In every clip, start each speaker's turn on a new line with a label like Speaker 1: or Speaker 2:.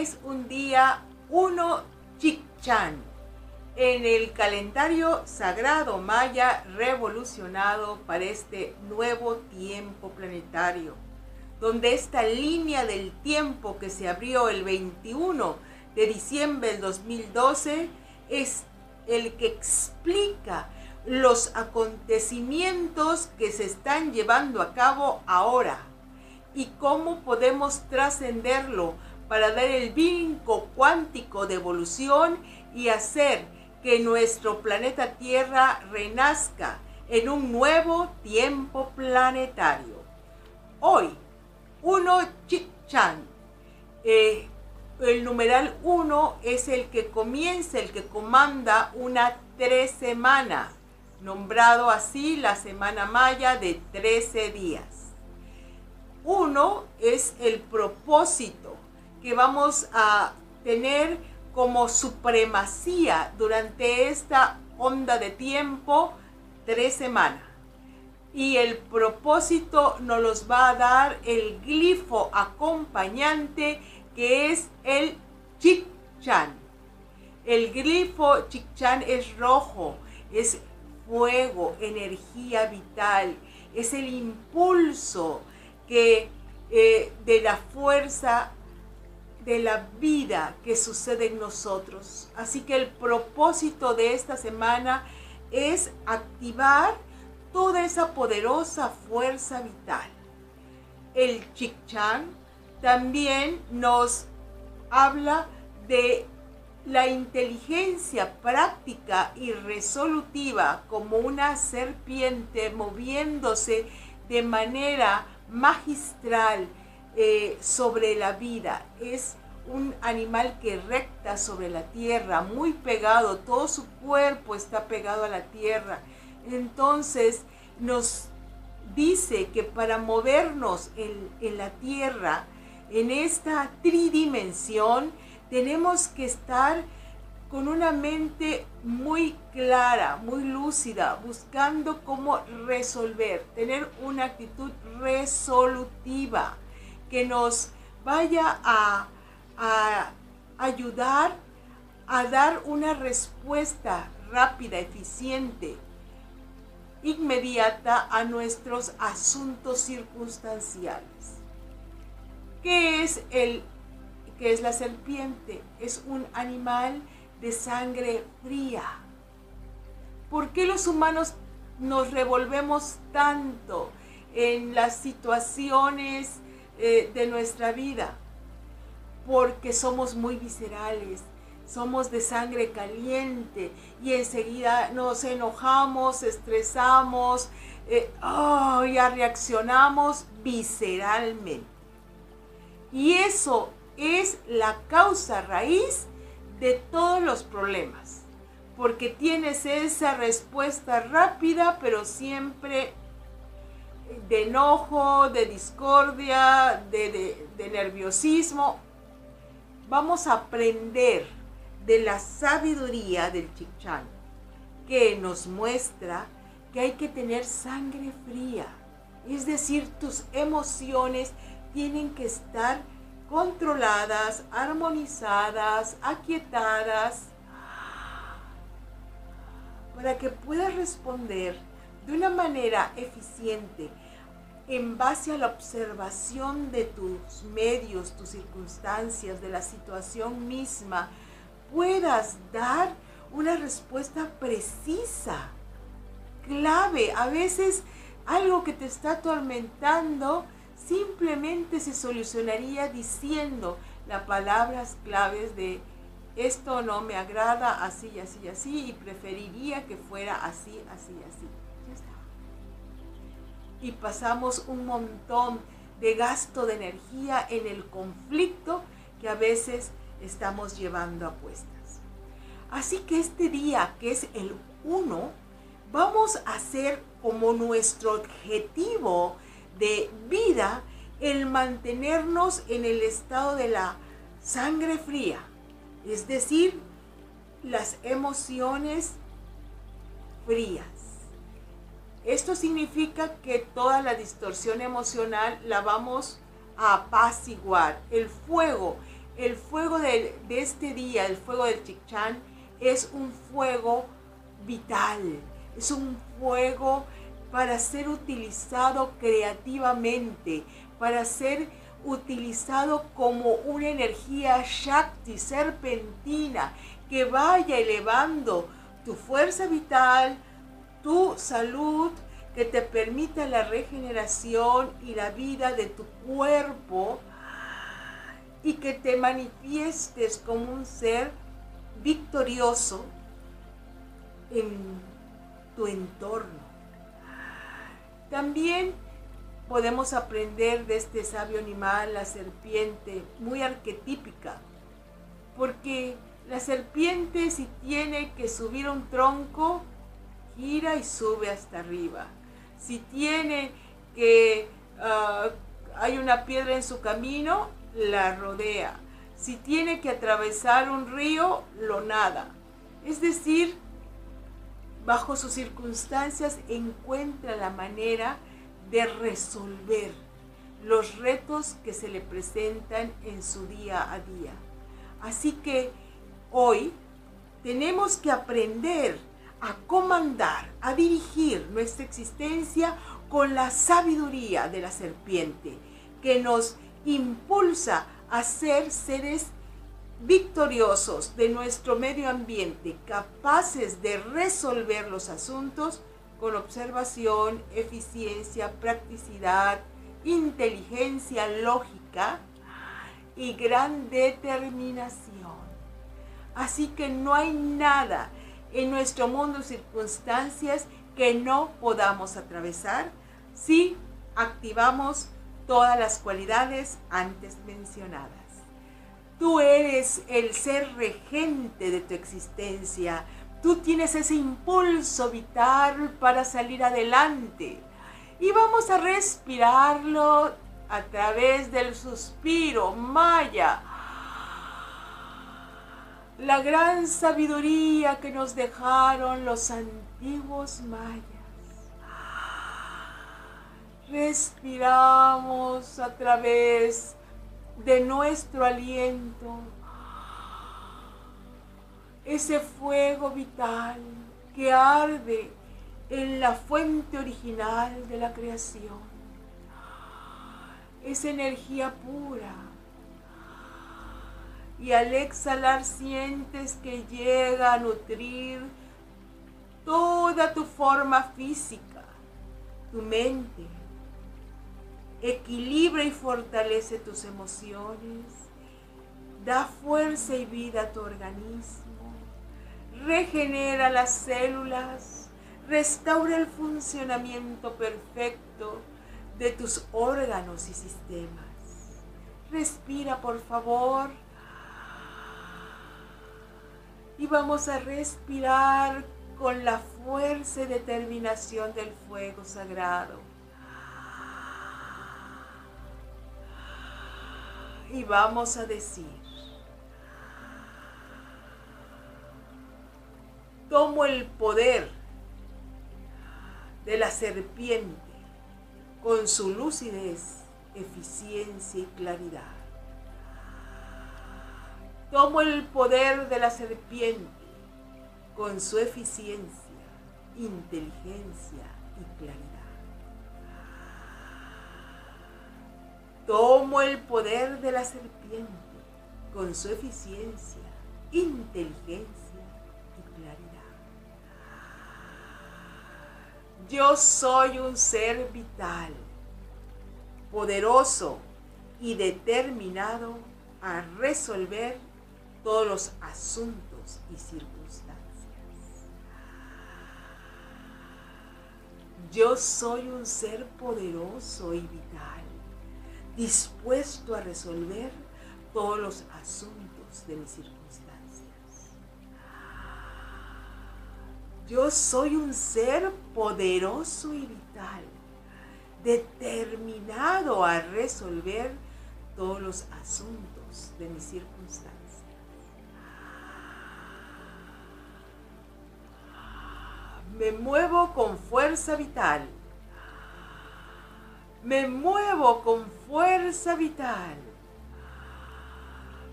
Speaker 1: es un día 1 Chichan en el calendario sagrado maya revolucionado para este nuevo tiempo planetario, donde esta línea del tiempo que se abrió el 21 de diciembre del 2012 es el que explica los acontecimientos que se están llevando a cabo ahora y cómo podemos trascenderlo para dar el vinco cuántico de evolución y hacer que nuestro planeta Tierra renazca en un nuevo tiempo planetario. Hoy, uno Chichan, eh, el numeral 1 es el que comienza, el que comanda una tres semana, nombrado así la semana maya de 13 días. Uno es el propósito que vamos a tener como supremacía durante esta onda de tiempo, tres semanas. Y el propósito nos los va a dar el glifo acompañante que es el Chichan. El glifo Chichan es rojo, es fuego, energía vital, es el impulso que eh, de la fuerza de la vida que sucede en nosotros. Así que el propósito de esta semana es activar toda esa poderosa fuerza vital. El Chikchan también nos habla de la inteligencia práctica y resolutiva como una serpiente moviéndose de manera magistral eh, sobre la vida. Es un animal que recta sobre la tierra, muy pegado, todo su cuerpo está pegado a la tierra. Entonces nos dice que para movernos en, en la tierra, en esta tridimensión, tenemos que estar con una mente muy clara, muy lúcida, buscando cómo resolver, tener una actitud resolutiva que nos vaya a, ayudar a dar una respuesta rápida, eficiente, inmediata a nuestros asuntos circunstanciales. ¿Qué es el qué es la serpiente? Es un animal de sangre fría. ¿Por qué los humanos nos revolvemos tanto en las situaciones eh, de nuestra vida, porque somos muy viscerales, somos de sangre caliente y enseguida nos enojamos, estresamos, eh, oh, ya reaccionamos visceralmente. Y eso es la causa raíz de todos los problemas, porque tienes esa respuesta rápida, pero siempre de enojo, de discordia, de, nerviosismo. Vamos a aprender de la sabiduría del Chichan, que nos muestra que hay que tener sangre fría. Es decir, tus emociones tienen que estar controladas, armonizadas, aquietadas, para que puedas responder de una manera eficiente en base a la observación de tus medios, tus circunstancias, de la situación misma, puedas dar una respuesta precisa, clave. A veces algo que te está atormentando simplemente se solucionaría diciendo las palabras claves de esto no me agrada así, así, así y preferiría que fuera así, así, así. Y pasamos un montón de gasto de energía en el conflicto que a veces estamos llevando a cuestas. Así que este día, que es el 1, vamos a hacer como nuestro objetivo de vida el mantenernos en el estado de la sangre fría, es decir, las emociones frías esto significa que toda la distorsión emocional la vamos a apaciguar. El fuego el fuego de, este día, el fuego del Chichan, es un fuego vital, es un fuego para ser utilizado creativamente, para ser utilizado como una energía Shakti, serpentina, que vaya elevando tu fuerza vital, tu salud, que te permita la regeneración y la vida de tu cuerpo y que te manifiestes como un ser victorioso en tu entorno. También podemos aprender de este sabio animal, la serpiente, muy arquetípica, porque la serpiente si tiene que subir un tronco, gira y sube hasta arriba. Si tiene que ah, hay una piedra en su camino, la rodea. Si tiene que atravesar un río, lo nada. Es decir, bajo sus circunstancias encuentra la manera de resolver los retos que se le presentan en su día a día. Así que hoy tenemos que aprender a comandar, a dirigir nuestra existencia con la sabiduría de la serpiente que nos impulsa a ser seres victoriosos de nuestro medio ambiente, capaces de resolver los asuntos con observación, eficiencia, practicidad, inteligencia lógica y gran determinación. Así que no hay nada en nuestro mundo circunstancias que no podamos atravesar si activamos todas las cualidades antes mencionadas. Tú eres el ser regente de tu existencia. Tú tienes ese impulso vital para salir adelante. Y vamos a respirarlo a través del suspiro maya la gran sabiduría que nos dejaron los antiguos mayas. Respiramos a través de nuestro aliento ese fuego vital que arde en la fuente original de la creación. Esa energía pura y al exhalar sientes que llega a nutrir toda tu forma física, tu mente. Equilibra y fortalece tus emociones. Da fuerza y vida a tu organismo. Regenera las células. Restaura el funcionamiento perfecto de tus órganos y sistemas. Respira, por favor y vamos a respirar con la fuerza y determinación del fuego sagrado. Y vamos a decir, tomo el poder de la serpiente con su lucidez, eficiencia y claridad. Tomo el poder de la serpiente con su eficiencia, inteligencia y claridad. Tomo el poder de la serpiente con su eficiencia, inteligencia y claridad. Yo soy un ser vital, poderoso y determinado a resolver todos los asuntos y circunstancias. Yo soy un ser poderoso y vital, dispuesto a resolver todos los asuntos de mis circunstancias. Yo soy un ser poderoso y vital, determinado a resolver todos los asuntos de mis circunstancias. Me muevo con fuerza vital. Me muevo con fuerza vital.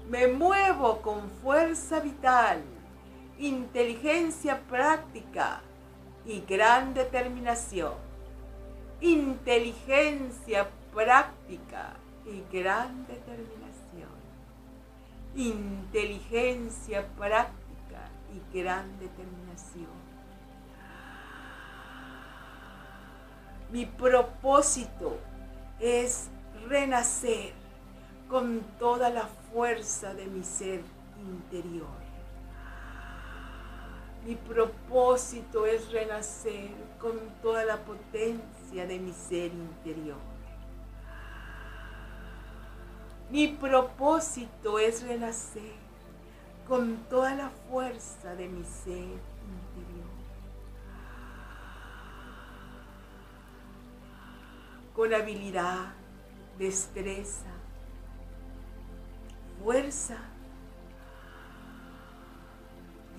Speaker 1: Me muevo con fuerza vital, inteligencia práctica y gran determinación. Inteligencia práctica y gran determinación. Inteligencia práctica y gran determinación. Mi propósito es renacer con toda la fuerza de mi ser interior. Mi propósito es renacer con toda la potencia de mi ser interior. Mi propósito es renacer con toda la fuerza de mi ser interior. Con habilidad, destreza, fuerza.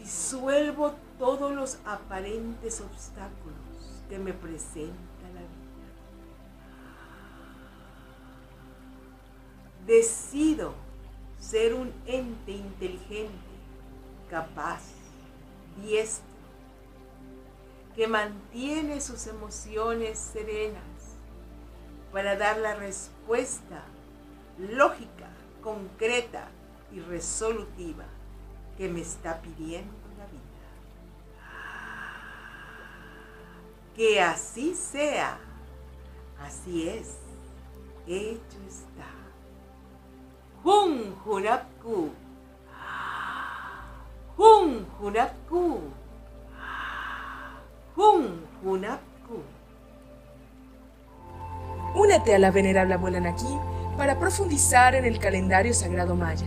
Speaker 1: Disuelvo todos los aparentes obstáculos que me presenta la vida. Decido ser un ente inteligente, capaz, diestro, que mantiene sus emociones serenas para dar la respuesta lógica concreta y resolutiva que me está pidiendo la vida. Que así sea, así es, hecho está. Jun Junapku, Jun Junapku, Jun Junapku.
Speaker 2: Únete a la venerable abuela Naki para profundizar en el calendario sagrado maya